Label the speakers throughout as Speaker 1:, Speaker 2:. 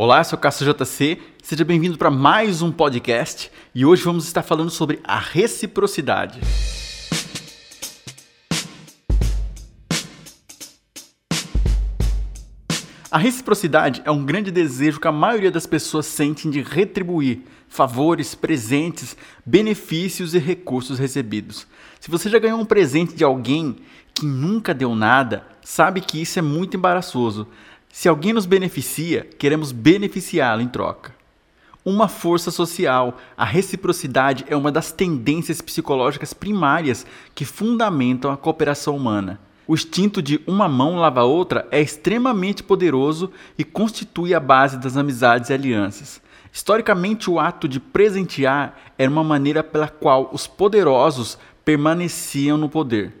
Speaker 1: Olá, eu sou Cássio JC, seja bem-vindo para mais um podcast e hoje vamos estar falando sobre a reciprocidade. A reciprocidade é um grande desejo que a maioria das pessoas sentem de retribuir favores, presentes, benefícios e recursos recebidos. Se você já ganhou um presente de alguém que nunca deu nada, sabe que isso é muito embaraçoso. Se alguém nos beneficia, queremos beneficiá-lo em troca. Uma força social, a reciprocidade é uma das tendências psicológicas primárias que fundamentam a cooperação humana. O instinto de uma mão lava a outra é extremamente poderoso e constitui a base das amizades e alianças. Historicamente, o ato de presentear era uma maneira pela qual os poderosos permaneciam no poder.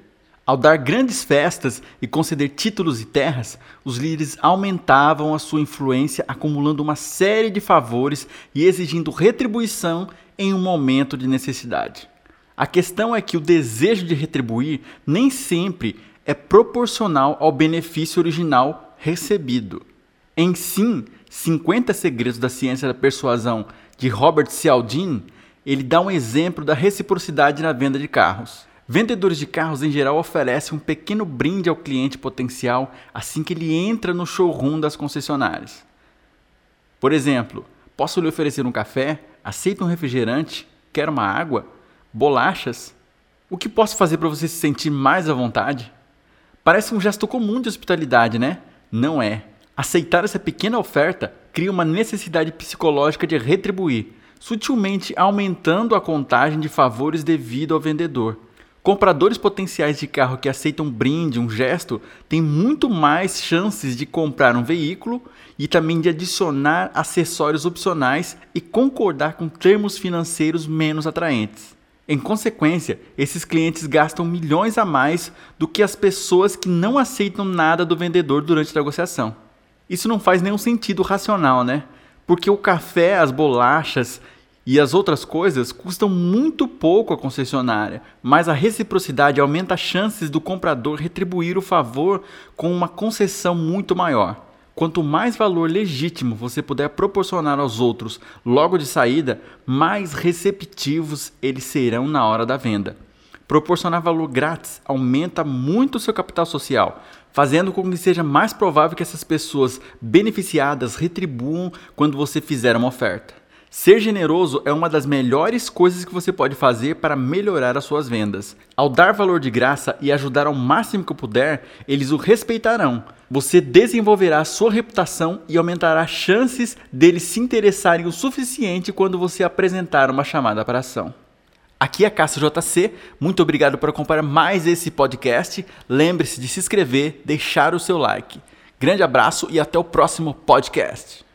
Speaker 1: Ao dar grandes festas e conceder títulos e terras, os líderes aumentavam a sua influência, acumulando uma série de favores e exigindo retribuição em um momento de necessidade. A questão é que o desejo de retribuir nem sempre é proporcional ao benefício original recebido. Em sim, 50 Segredos da Ciência da Persuasão de Robert Cialdini, ele dá um exemplo da reciprocidade na venda de carros. Vendedores de carros em geral oferecem um pequeno brinde ao cliente potencial assim que ele entra no showroom das concessionárias. Por exemplo, posso lhe oferecer um café? Aceita um refrigerante? Quer uma água? Bolachas? O que posso fazer para você se sentir mais à vontade? Parece um gesto comum de hospitalidade, né? Não é. Aceitar essa pequena oferta cria uma necessidade psicológica de retribuir, sutilmente aumentando a contagem de favores devido ao vendedor. Compradores potenciais de carro que aceitam um brinde, um gesto, têm muito mais chances de comprar um veículo e também de adicionar acessórios opcionais e concordar com termos financeiros menos atraentes. Em consequência, esses clientes gastam milhões a mais do que as pessoas que não aceitam nada do vendedor durante a negociação. Isso não faz nenhum sentido racional, né? Porque o café, as bolachas e as outras coisas custam muito pouco à concessionária, mas a reciprocidade aumenta as chances do comprador retribuir o favor com uma concessão muito maior. Quanto mais valor legítimo você puder proporcionar aos outros logo de saída, mais receptivos eles serão na hora da venda. Proporcionar valor grátis aumenta muito o seu capital social, fazendo com que seja mais provável que essas pessoas beneficiadas retribuam quando você fizer uma oferta. Ser generoso é uma das melhores coisas que você pode fazer para melhorar as suas vendas. Ao dar valor de graça e ajudar ao máximo que puder, eles o respeitarão. Você desenvolverá sua reputação e aumentará as chances deles se interessarem o suficiente quando você apresentar uma chamada para ação. Aqui é Cássio JC, muito obrigado por acompanhar mais esse podcast. Lembre-se de se inscrever, deixar o seu like. Grande abraço e até o próximo podcast.